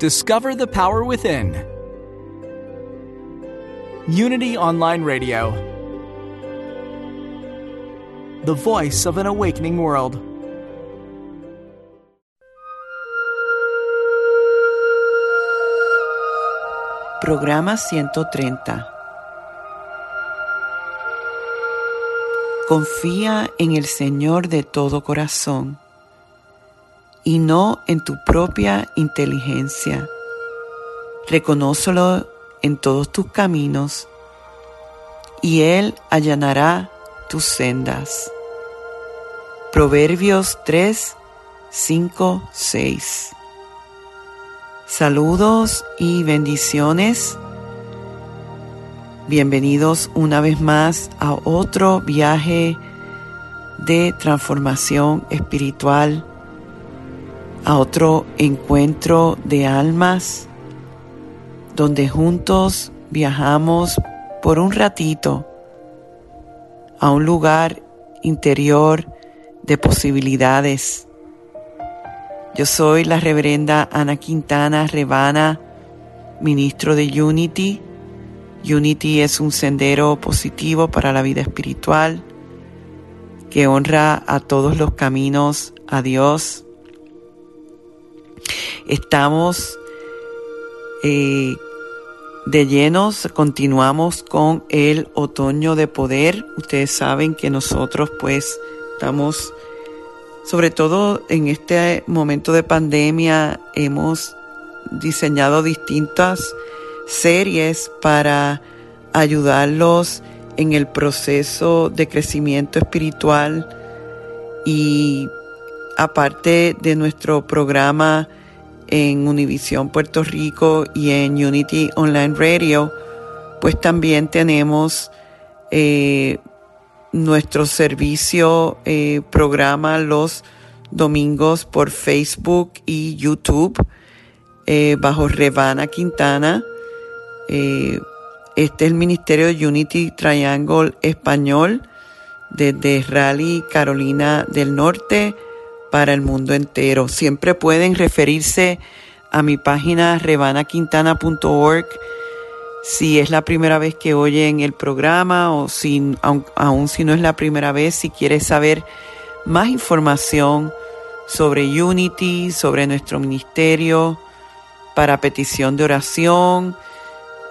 Discover the power within. Unity Online Radio. The voice of an awakening world. Programa 130. Confía en el Señor de todo corazón y no en tu propia inteligencia. Reconócelo en todos tus caminos y Él allanará tus sendas. Proverbios 3, 5, 6. Saludos y bendiciones. Bienvenidos una vez más a otro viaje de transformación espiritual, a otro encuentro de almas, donde juntos viajamos por un ratito a un lugar interior de posibilidades yo soy la reverenda Ana Quintana Rebana, ministro de Unity. Unity es un sendero positivo para la vida espiritual que honra a todos los caminos a Dios. Estamos eh, de llenos, continuamos con el otoño de poder. Ustedes saben que nosotros pues estamos sobre todo en este momento de pandemia hemos diseñado distintas series para ayudarlos en el proceso de crecimiento espiritual y aparte de nuestro programa en Univisión Puerto Rico y en Unity Online Radio, pues también tenemos eh, nuestro servicio eh, programa los domingos por Facebook y YouTube eh, bajo Revana Quintana. Este es el Ministerio Unity Triangle Español desde Raleigh, Carolina del Norte, para el mundo entero. Siempre pueden referirse a mi página revanaquintana.org si es la primera vez que oyen el programa o si, aun, si no es la primera vez, si quieres saber más información sobre Unity, sobre nuestro ministerio, para petición de oración,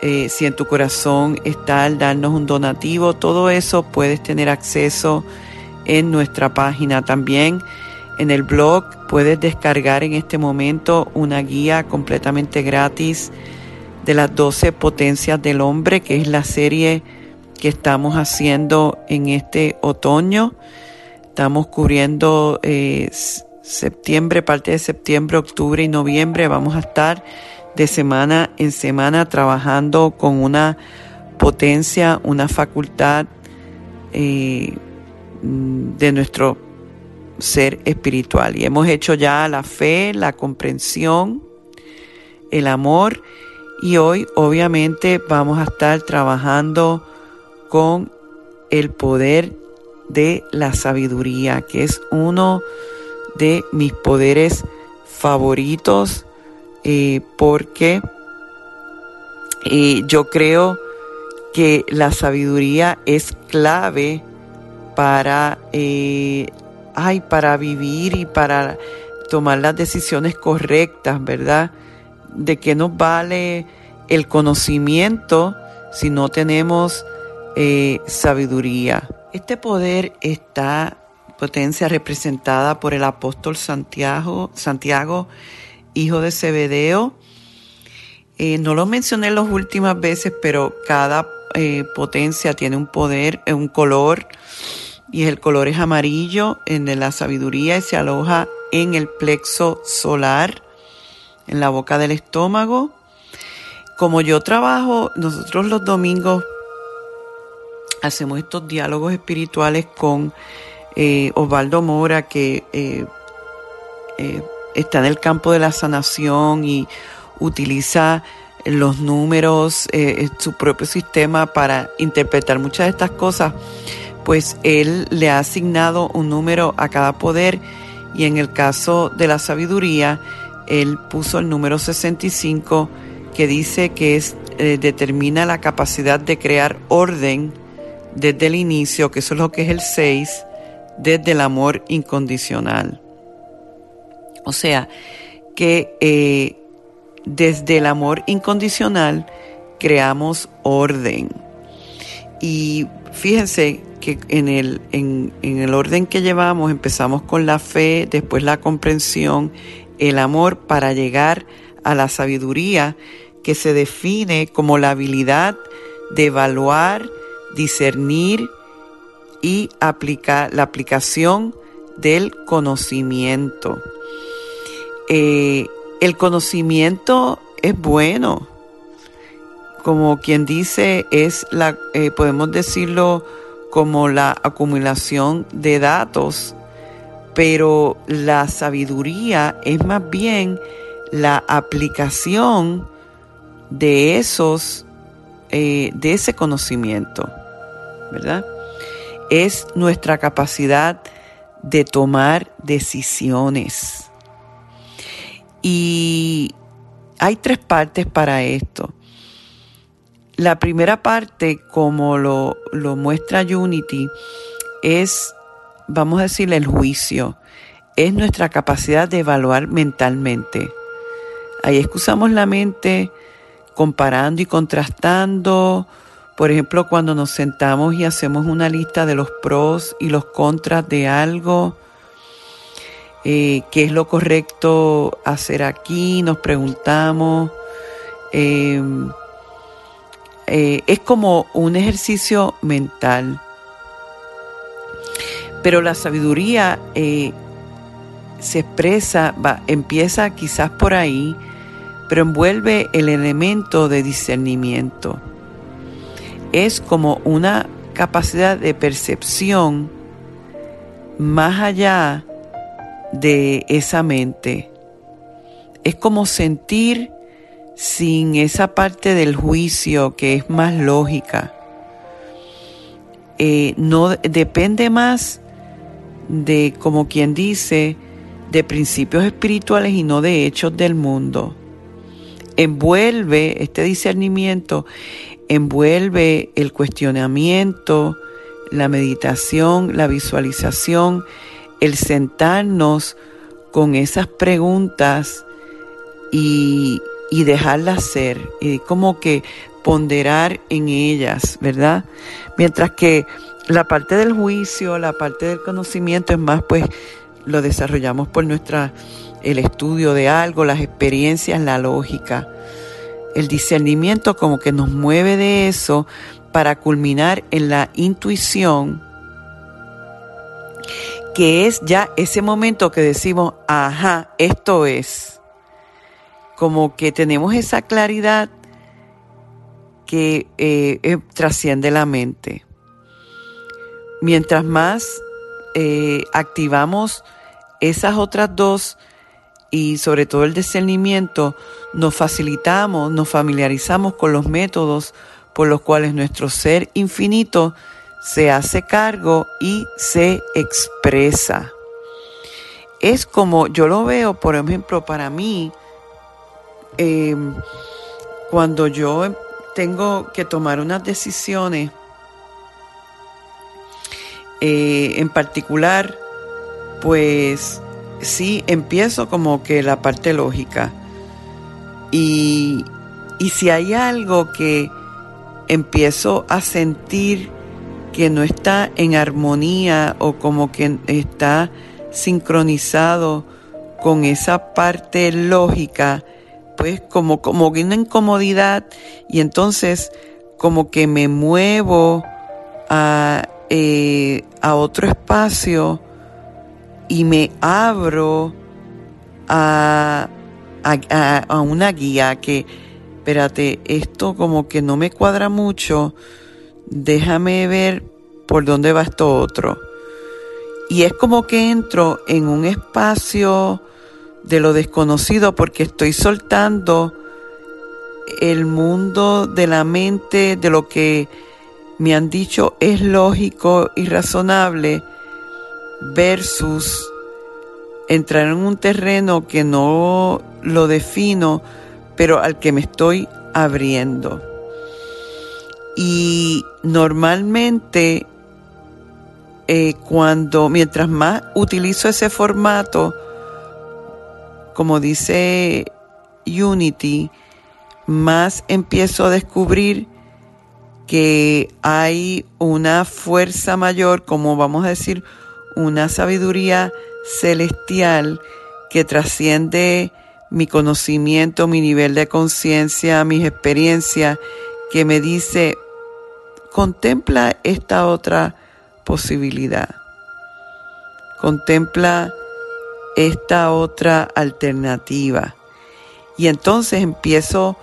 eh, si en tu corazón está el darnos un donativo, todo eso puedes tener acceso en nuestra página. También en el blog puedes descargar en este momento una guía completamente gratis de las 12 potencias del hombre, que es la serie que estamos haciendo en este otoño. Estamos cubriendo eh, septiembre, parte de septiembre, octubre y noviembre. Vamos a estar de semana en semana trabajando con una potencia, una facultad eh, de nuestro ser espiritual. Y hemos hecho ya la fe, la comprensión, el amor y hoy obviamente vamos a estar trabajando con el poder de la sabiduría, que es uno de mis poderes favoritos, eh, porque eh, yo creo que la sabiduría es clave para, eh, ay, para vivir y para tomar las decisiones correctas, ¿verdad? de qué nos vale el conocimiento si no tenemos eh, sabiduría. Este poder está potencia representada por el apóstol Santiago, Santiago hijo de Zebedeo. Eh, no lo mencioné las últimas veces, pero cada eh, potencia tiene un poder, un color, y el color es amarillo, en la sabiduría y se aloja en el plexo solar, en la boca del estómago. Como yo trabajo, nosotros los domingos hacemos estos diálogos espirituales con eh, Osvaldo Mora, que eh, eh, está en el campo de la sanación y utiliza los números, su propio sistema para interpretar muchas de estas cosas, pues él le ha asignado un número a cada poder y en el caso de la sabiduría, él puso el número 65 que dice que es, determina la capacidad de crear orden desde el inicio, que eso es lo que es el 6, desde el amor incondicional. O sea, que eh, desde el amor incondicional creamos orden. Y fíjense que en el, en, en el orden que llevamos empezamos con la fe, después la comprensión, el amor para llegar a la sabiduría que se define como la habilidad de evaluar, discernir y aplicar la aplicación del conocimiento. Eh, el conocimiento es bueno, como quien dice, es la, eh, podemos decirlo como la acumulación de datos, pero la sabiduría es más bien la aplicación de esos, eh, de ese conocimiento. ¿verdad? Es nuestra capacidad de tomar decisiones. Y hay tres partes para esto. La primera parte, como lo, lo muestra Unity, es, vamos a decir, el juicio. Es nuestra capacidad de evaluar mentalmente. Ahí excusamos la mente comparando y contrastando, por ejemplo, cuando nos sentamos y hacemos una lista de los pros y los contras de algo, eh, qué es lo correcto hacer aquí, nos preguntamos. Em, eh, es como un ejercicio mental. Pero la sabiduría eh, se expresa, va, empieza quizás por ahí, pero envuelve el elemento de discernimiento es como una capacidad de percepción más allá de esa mente. Es como sentir sin esa parte del juicio que es más lógica. Eh, no depende más de, como quien dice, de principios espirituales y no de hechos del mundo. Envuelve este discernimiento envuelve el cuestionamiento, la meditación, la visualización, el sentarnos con esas preguntas y, dejarlas ser, y como que ponderar en ellas, ¿verdad? Mientras que la parte del juicio, la parte del conocimiento es más, pues lo desarrollamos por nuestra, el estudio de algo, las experiencias, la lógica. El discernimiento como que nos mueve de eso para culminar en la intuición, que es ya ese momento que decimos, ajá, esto es. Como que tenemos esa claridad que eh, eh, trasciende la mente. Mientras más eh, activamos esas otras dos, y sobre todo el discernimiento, nos facilitamos, nos familiarizamos con los métodos por los cuales nuestro ser infinito se hace cargo y se expresa. Es como yo lo veo, por ejemplo, para mí, em, cuando yo tengo que tomar unas decisiones, eh, en particular, pues sí empiezo como que la parte lógica. Y, y si hay algo que empiezo a sentir que no está en armonía o como que está sincronizado con esa parte lógica, pues como, como una incomodidad y entonces como que me muevo a, eh, a otro espacio y me abro a, a, una guía que, espérate, esto como que no me cuadra mucho, déjame ver por dónde va esto otro. Y es como que entro en un espacio de lo desconocido porque estoy soltando el mundo de la mente, de lo que me han dicho es lógico y razonable, versus entrar en un terreno que no lo defino, pero al que me estoy abriendo. Y normalmente eh, cuando, mientras más utilizo ese formato, como dice Unity, más empiezo a descubrir que hay una fuerza mayor, como vamos a decir, una sabiduría celestial que trasciende mi conocimiento, mi nivel de conciencia, mis experiencias, que me dice, contempla esta otra posibilidad, contempla esta otra alternativa. Y entonces empiezo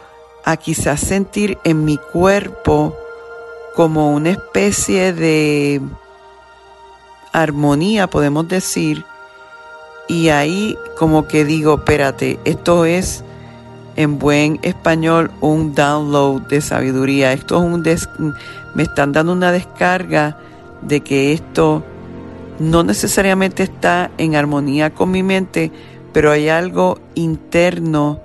a quizás sentir en mi cuerpo como una especie de armonía, podemos decir, y ahí como que digo, espérate, esto es en buen español un download de sabiduría, esto es un me están dando una descarga de que esto no necesariamente está en armonía con mi mente, pero hay algo interno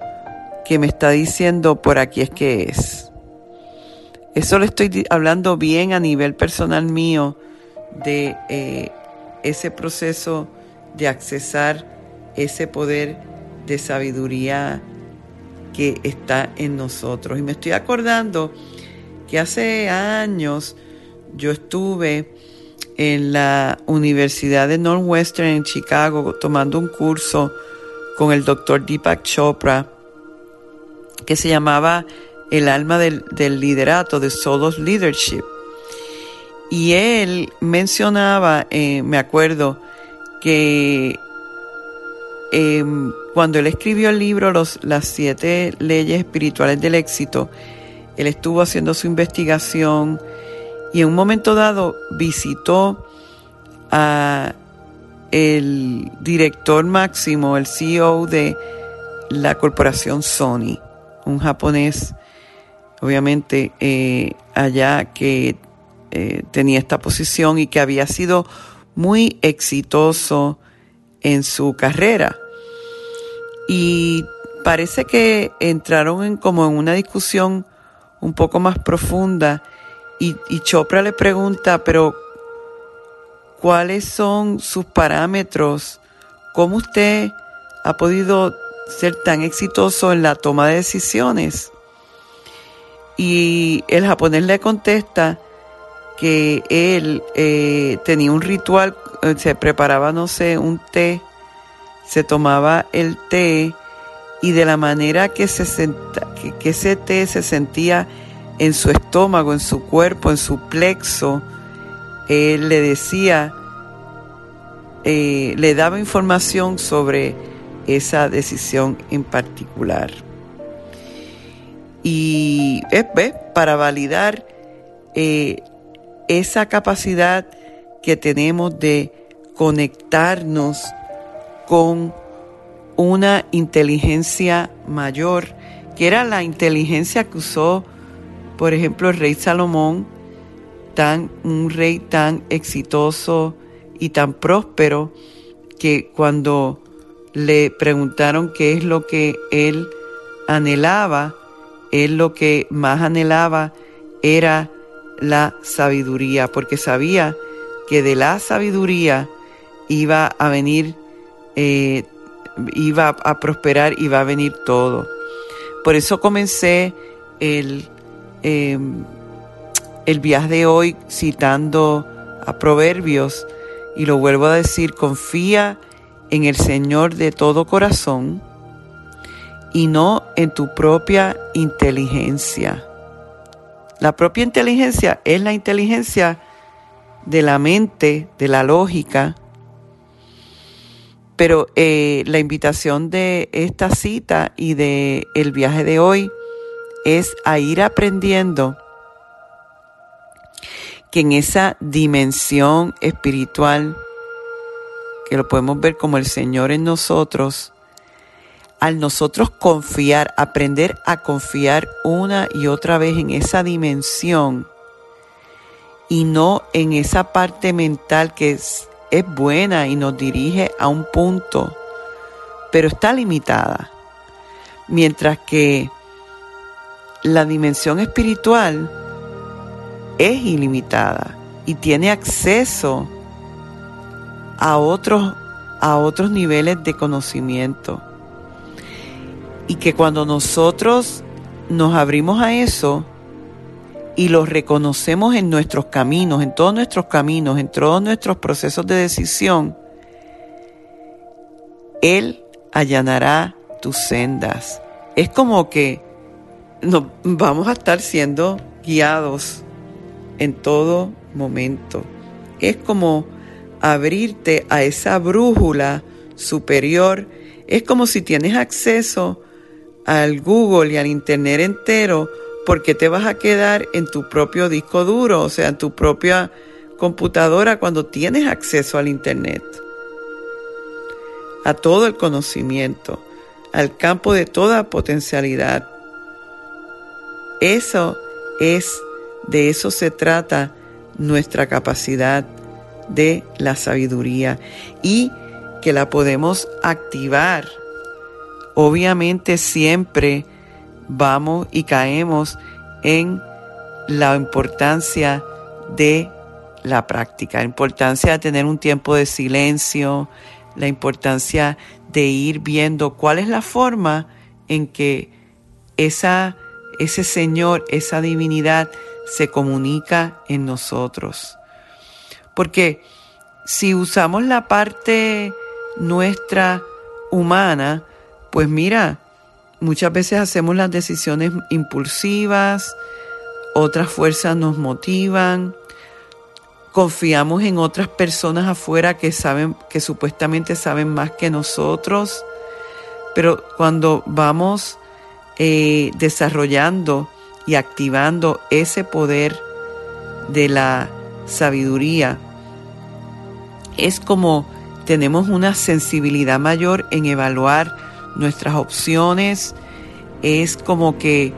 que me está diciendo por aquí es que es. Eso le estoy hablando bien a nivel personal mío de eh, ese proceso de accesar ese poder de sabiduría que está en nosotros. Y me estoy acordando que hace años yo estuve en la Universidad de Northwestern en Chicago tomando un curso con el doctor Deepak Chopra que se llamaba El alma del, liderato, de Solos Leadership. Y él mencionaba, eh, me acuerdo, que em, cuando él escribió el libro los, Las siete leyes espirituales del éxito, él estuvo haciendo su investigación y en un momento dado visitó a el director máximo, el CEO de la corporación Sony, un japonés, obviamente eh, allá que eh, tenía esta posición y que había sido muy exitoso en su carrera. Y parece que entraron en como en una discusión un poco más profunda y, Chopra le pregunta, pero ¿cuáles son sus parámetros? ¿Cómo usted ha podido ser tan exitoso en la toma de decisiones? Y el japonés le contesta que él eh, tenía un ritual, eh, se preparaba, no sé, un té, se tomaba el té y de la manera que, se que ese té se sentía en su estómago, en su cuerpo, en su plexo, él le decía, eh, le daba información sobre esa decisión en particular. Y es para validar eh, esa capacidad que tenemos de conectarnos con una inteligencia mayor, que era la inteligencia que usó por ejemplo, el rey Salomón, tan, un rey tan exitoso y tan próspero, que cuando le preguntaron qué es lo que él anhelaba, él lo que más anhelaba era la sabiduría, porque sabía que de la sabiduría iba a venir, eh, iba a prosperar y va a venir todo. Por eso comencé el Em, el viaje de hoy citando a Proverbios y lo vuelvo a decir, confía en el Señor de todo corazón y no en tu propia inteligencia. La propia inteligencia es la inteligencia de la mente, de la lógica, Pero eh, la invitación de esta cita y de el viaje de hoy es a ir aprendiendo que en esa dimensión espiritual, que lo podemos ver como el Señor en nosotros, al nosotros confiar, aprender a confiar una y otra vez en esa dimensión y no en esa parte mental que es es buena y nos dirige a un punto, pero está limitada. Mientras que la dimensión espiritual es ilimitada y tiene acceso a otros, a otros niveles de conocimiento. Y que cuando nosotros nos abrimos a eso, y los reconocemos en nuestros caminos, en todos nuestros caminos, en todos nuestros procesos de decisión, Él allanará tus sendas. Es como que nos vamos a estar siendo guiados en todo momento. Es como abrirte a esa brújula superior. Es como si tienes acceso al Google y al Internet entero porque te vas a quedar en tu propio disco duro, o sea, en tu propia computadora cuando tienes acceso al Internet, a todo el conocimiento, al campo de toda potencialidad. Eso es, de eso se trata nuestra capacidad de la sabiduría y que la podemos activar, obviamente siempre vamos y caemos en la importancia de la práctica, la importancia de tener un tiempo de silencio, la importancia de ir viendo cuál es la forma en que esa, ese Señor, esa divinidad se comunica en nosotros. Porque si usamos la parte nuestra humana, pues mira, Muchas veces hacemos las decisiones impulsivas, otras fuerzas nos motivan, confiamos en otras personas afuera que saben, que supuestamente saben más que nosotros, pero cuando vamos eh, desarrollando y activando ese poder de la sabiduría, es como tenemos una sensibilidad mayor en evaluar nuestras opciones. Es como que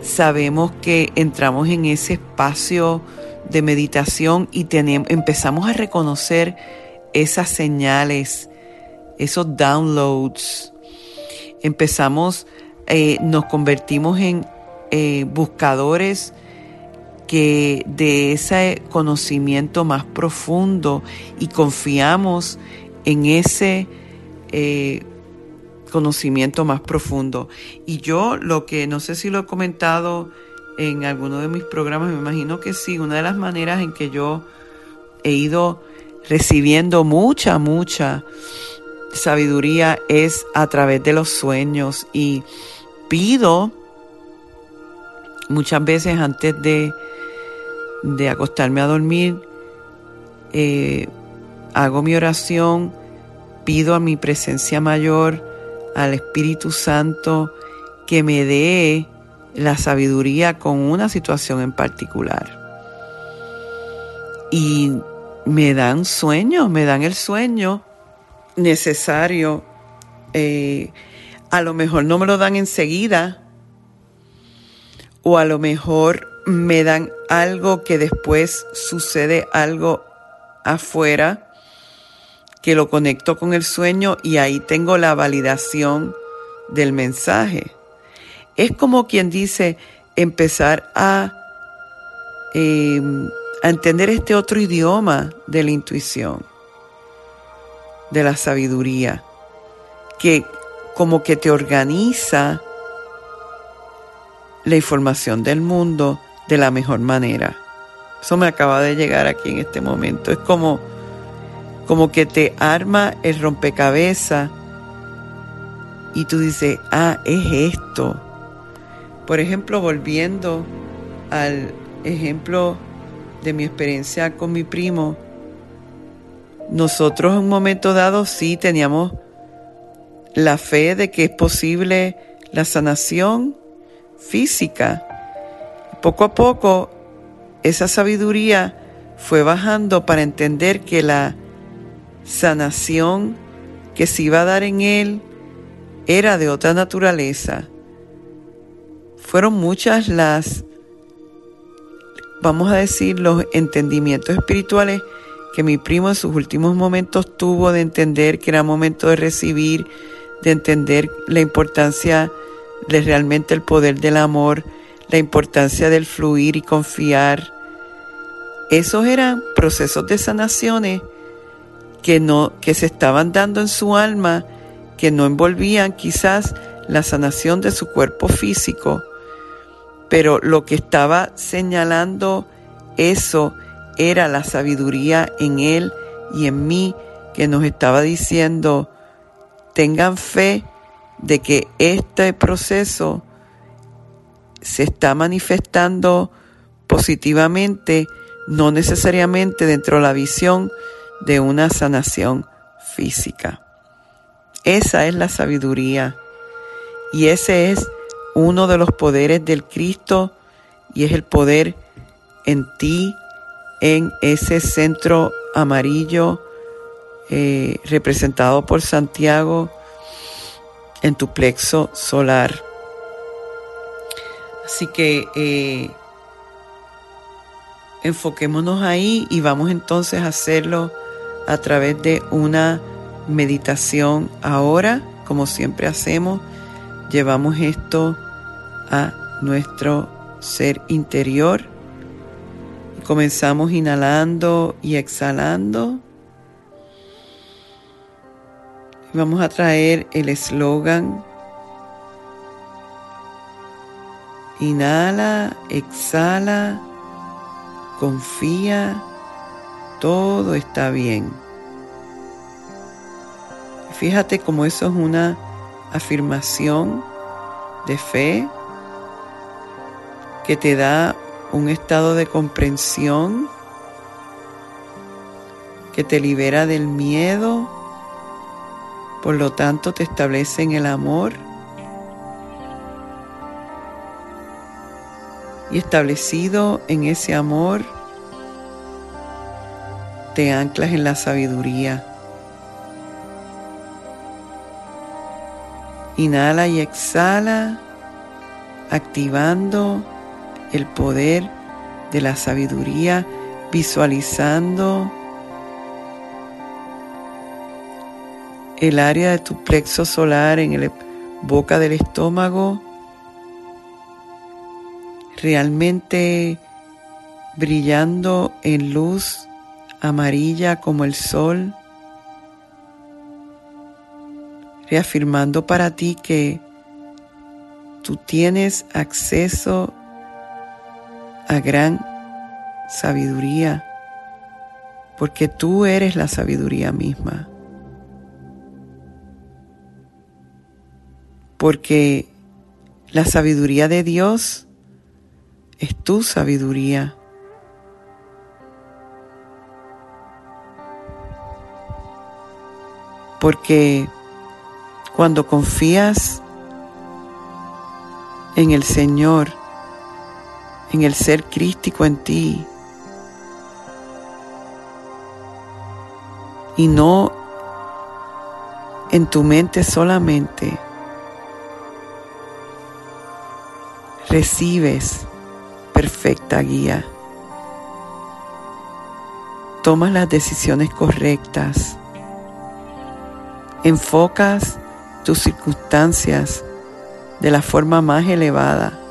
sabemos que entramos en ese espacio de meditación y empezamos a reconocer esas señales, esos downloads. Empezamos, eh, nos convertimos en eh, buscadores que de ese conocimiento más profundo y confiamos en ese eh, conocimiento más profundo. Y yo lo que no sé si lo he comentado en alguno de mis programas, me imagino que sí, una de las maneras en que yo he ido recibiendo mucha, mucha sabiduría es a través de los sueños y pido muchas veces antes de, de acostarme a dormir, eh, hago mi oración, pido a mi presencia mayor, al Espíritu Santo que me dé la sabiduría con una situación en particular. Y me dan sueños, me dan el sueño necesario. Eh, a lo mejor no me lo dan enseguida o a lo mejor me dan algo que después sucede algo afuera que lo conecto con el sueño y ahí tengo la validación del mensaje. Es como quien dice empezar a, em, a entender este otro idioma de la intuición, de la sabiduría, que como que te organiza la información del mundo de la mejor manera. Eso me acaba de llegar aquí en este momento. Es como como que te arma el rompecabezas y tú dices, ah, es esto. Por ejemplo, volviendo al ejemplo de mi experiencia con mi primo, nosotros en un momento dado sí teníamos la fe de que es posible la sanación física. Poco a poco esa sabiduría fue bajando para entender que la sanación que se iba a dar en él era de otra naturaleza. Fueron muchas las, vamos a decir, los entendimientos espirituales que mi primo en sus últimos momentos tuvo de entender que era momento de recibir, de entender la importancia de realmente el poder del amor, la importancia del fluir y confiar. Esos eran procesos de sanaciones que no que se estaban dando en su alma, que no envolvían quizás la sanación de su cuerpo físico, pero lo que estaba señalando eso era la sabiduría en él y en mí que nos estaba diciendo, tengan fe de que este proceso se está manifestando positivamente, no necesariamente dentro de la visión de una sanación física. Esa es la sabiduría y ese es uno de los poderes del Cristo y es el poder en ti, en ese centro amarillo eh, representado por Santiago en tu plexo solar. Así que eh, enfoquémonos ahí y vamos entonces a hacerlo a través de una meditación ahora, como siempre hacemos. Llevamos esto a nuestro ser interior. Comenzamos inhalando y exhalando. Vamos a traer el eslogan. Inhala, exhala, confía, todo está bien. Fíjate cómo eso es una afirmación de fe que te da un estado de comprensión, que te libera del miedo, por lo tanto, te establece en el amor y establecido en ese amor, te anclas en la sabiduría. Inhala y exhala, activando el poder de la sabiduría, visualizando el área de tu plexo solar en la boca del estómago. Realmente brillando en luz amarilla como el sol, reafirmando para ti que tú tienes acceso gran sabiduría, porque tú eres la sabiduría misma. porque la sabiduría de Dios es tu sabiduría. Porque cuando confías en el Señor, en el ser crístico en ti, y no en tu mente solamente, recibes perfecta guía. Tomas las decisiones correctas. Enfocas tus circunstancias de la forma más elevada.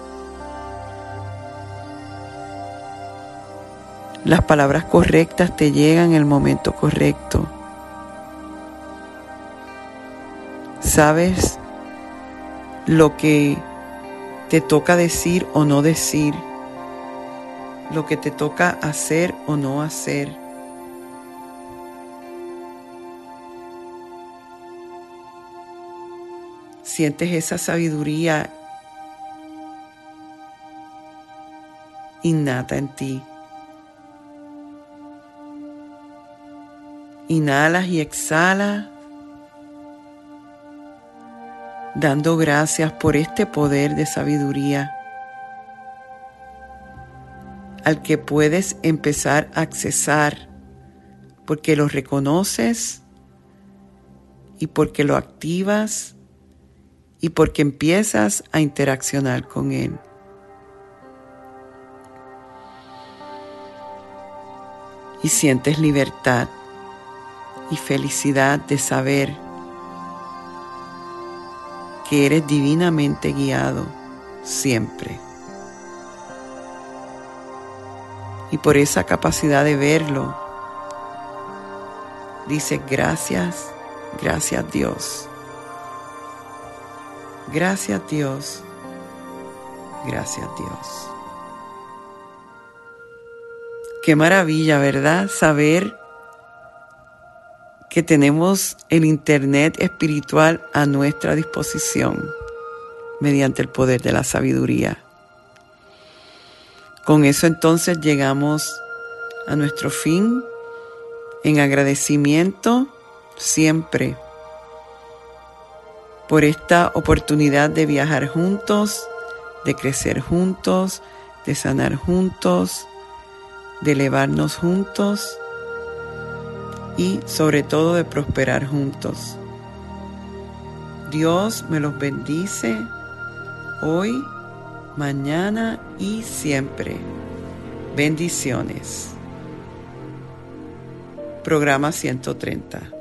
Las palabras correctas te llegan en el momento correcto. Sabes lo que te toca decir o no decir, lo que te toca hacer o no hacer. Sientes esa sabiduría innata en ti. Inhalas y exhalas, dando gracias por este poder de sabiduría al que puedes empezar a accesar porque lo reconoces y porque lo activas y porque empiezas a interaccionar con él. Y sientes libertad y felicidad de saber que eres divinamente guiado siempre. Y por esa capacidad de verlo, dice gracias, gracias Dios. Gracias Dios. Gracias Dios. Qué maravilla, ¿verdad? Saber que tenemos el Internet espiritual a nuestra disposición mediante el poder de la sabiduría. Con eso entonces llegamos a nuestro fin en agradecimiento siempre por esta oportunidad de viajar juntos, de crecer juntos, de sanar juntos, de elevarnos juntos y sobre todo de prosperar juntos. Dios me los bendice hoy, mañana y siempre. Bendiciones. Programa 130.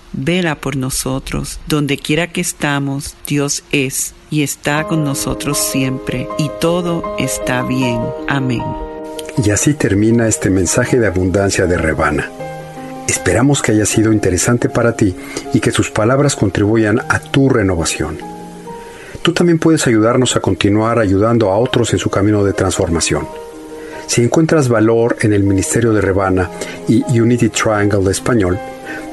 vela por nosotros. Donde quiera que estamos, Dios es y está con nosotros siempre, y todo está bien. Amén. Y así termina este mensaje de abundancia de Rebana. Esperamos que haya sido interesante para ti y que sus palabras contribuyan a tu renovación. Tú también puedes ayudarnos a continuar ayudando a otros en su camino de transformación. Si encuentras valor en el Ministerio de Rebana y Unity Triangle de Español,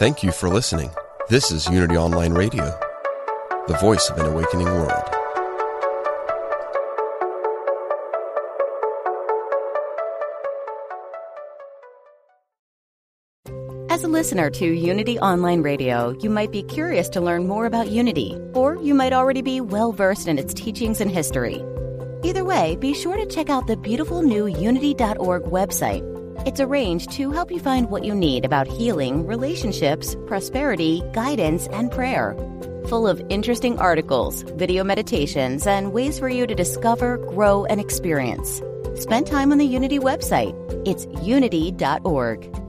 Thank you for listening. This is Unity Online Radio, the voice of an awakening world. As a listener to Unity Online Radio, you might be curious to learn more about Unity, or you might already be well versed in its teachings and history. Either way, be sure to check out the beautiful new Unity.org website it's arranged to help you find what you need about healing, relationships, prosperity, guidance, and prayer. Full of interesting articles, video meditations, and ways for you to discover, grow, and experience. Spend time on the Unity website. It's unity.org.